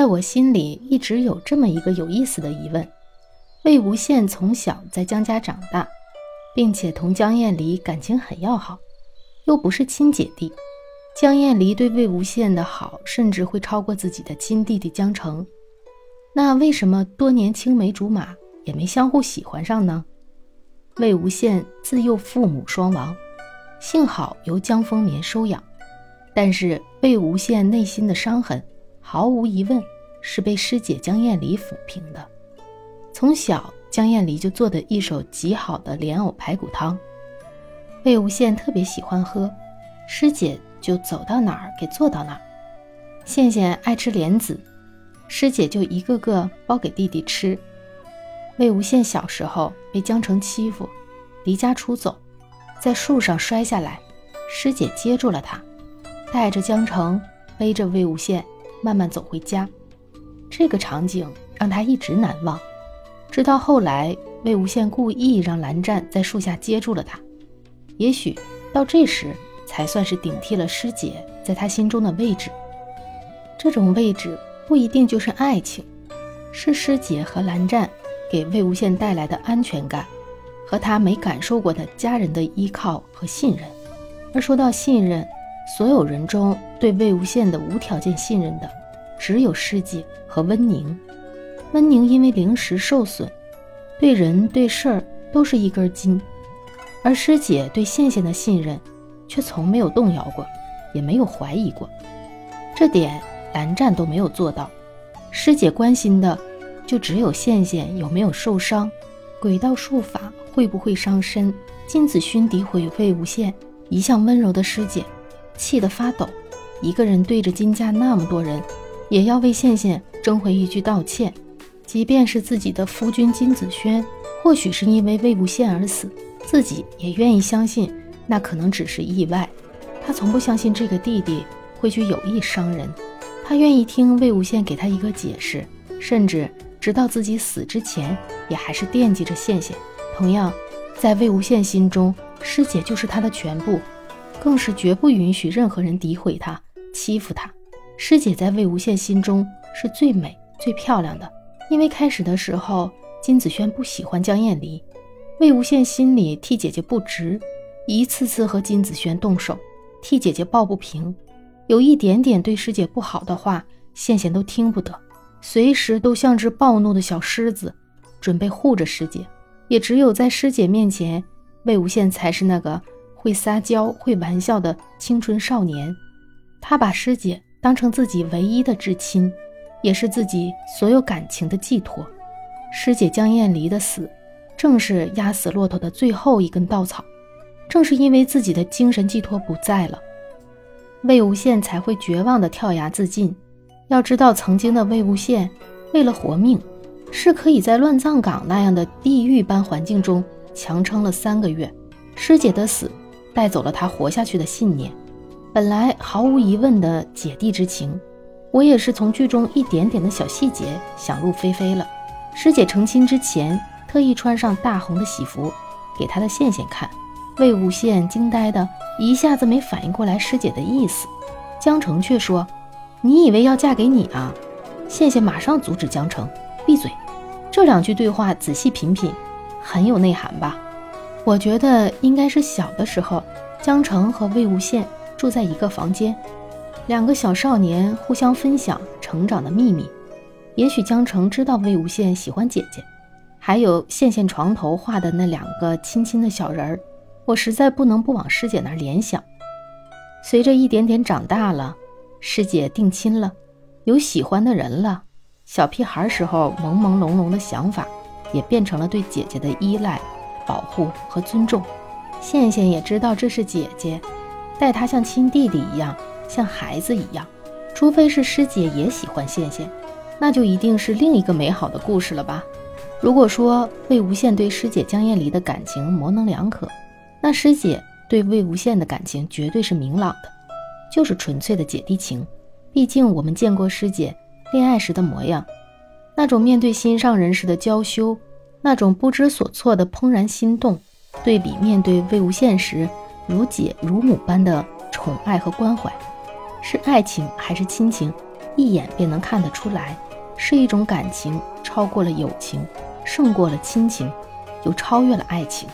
在我心里一直有这么一个有意思的疑问：魏无羡从小在江家长大，并且同江厌离感情很要好，又不是亲姐弟。江厌离对魏无羡的好，甚至会超过自己的亲弟弟江澄。那为什么多年青梅竹马也没相互喜欢上呢？魏无羡自幼父母双亡，幸好由江丰眠收养，但是魏无羡内心的伤痕。毫无疑问，是被师姐江厌离抚平的。从小，江厌离就做的一手极好的莲藕排骨汤，魏无羡特别喜欢喝，师姐就走到哪儿给做到哪儿。羡羡爱吃莲子，师姐就一个个包给弟弟吃。魏无羡小时候被江澄欺负，离家出走，在树上摔下来，师姐接住了他，带着江澄，背着魏无羡。慢慢走回家，这个场景让他一直难忘。直到后来，魏无羡故意让蓝湛在树下接住了他，也许到这时才算是顶替了师姐在他心中的位置。这种位置不一定就是爱情，是师姐和蓝湛给魏无羡带来的安全感，和他没感受过的家人的依靠和信任。而说到信任，所有人中对魏无羡的无条件信任的，只有师姐和温宁。温宁因为灵石受损，对人对事儿都是一根筋，而师姐对羡羡的信任，却从没有动摇过，也没有怀疑过。这点蓝湛都没有做到。师姐关心的，就只有羡羡有没有受伤，鬼道术法会不会伤身。金子勋诋毁魏无羡，一向温柔的师姐。气得发抖，一个人对着金家那么多人，也要为羡羡争回一句道歉。即便是自己的夫君金子轩，或许是因为魏无羡而死，自己也愿意相信那可能只是意外。他从不相信这个弟弟会去有意伤人，他愿意听魏无羡给他一个解释，甚至直到自己死之前，也还是惦记着羡羡。同样，在魏无羡心中，师姐就是他的全部。更是绝不允许任何人诋毁她、欺负她。师姐在魏无羡心中是最美、最漂亮的。因为开始的时候，金子轩不喜欢江厌离，魏无羡心里替姐姐不值，一次次和金子轩动手，替姐姐抱不平。有一点点对师姐不好的话，羡羡都听不得，随时都像只暴怒的小狮子，准备护着师姐。也只有在师姐面前，魏无羡才是那个。会撒娇、会玩笑的青春少年，他把师姐当成自己唯一的至亲，也是自己所有感情的寄托。师姐江厌离的死，正是压死骆驼的最后一根稻草。正是因为自己的精神寄托不在了，魏无羡才会绝望地跳崖自尽。要知道，曾经的魏无羡为了活命，是可以在乱葬岗那样的地狱般环境中强撑了三个月。师姐的死。带走了他活下去的信念。本来毫无疑问的姐弟之情，我也是从剧中一点点的小细节想入非非了。师姐成亲之前，特意穿上大红的喜服给她的羡羡看。魏无羡惊呆的一下子没反应过来师姐的意思。江澄却说：“你以为要嫁给你啊？”羡羡马上阻止江澄：“闭嘴！”这两句对话仔细品品，很有内涵吧？我觉得应该是小的时候，江澄和魏无羡住在一个房间，两个小少年互相分享成长的秘密。也许江澄知道魏无羡喜欢姐姐，还有羡羡床头画的那两个亲亲的小人儿，我实在不能不往师姐那儿联想。随着一点点长大了，师姐定亲了，有喜欢的人了，小屁孩时候朦朦胧胧的想法，也变成了对姐姐的依赖。保护和尊重，羡羡也知道这是姐姐，待她像亲弟弟一样，像孩子一样。除非是师姐也喜欢羡羡，那就一定是另一个美好的故事了吧。如果说魏无羡对师姐江厌离的感情模棱两可，那师姐对魏无羡的感情绝对是明朗的，就是纯粹的姐弟情。毕竟我们见过师姐恋爱时的模样，那种面对心上人时的娇羞。那种不知所措的怦然心动，对比面对魏无羡时如姐如母般的宠爱和关怀，是爱情还是亲情，一眼便能看得出来，是一种感情超过了友情，胜过了亲情，又超越了爱情。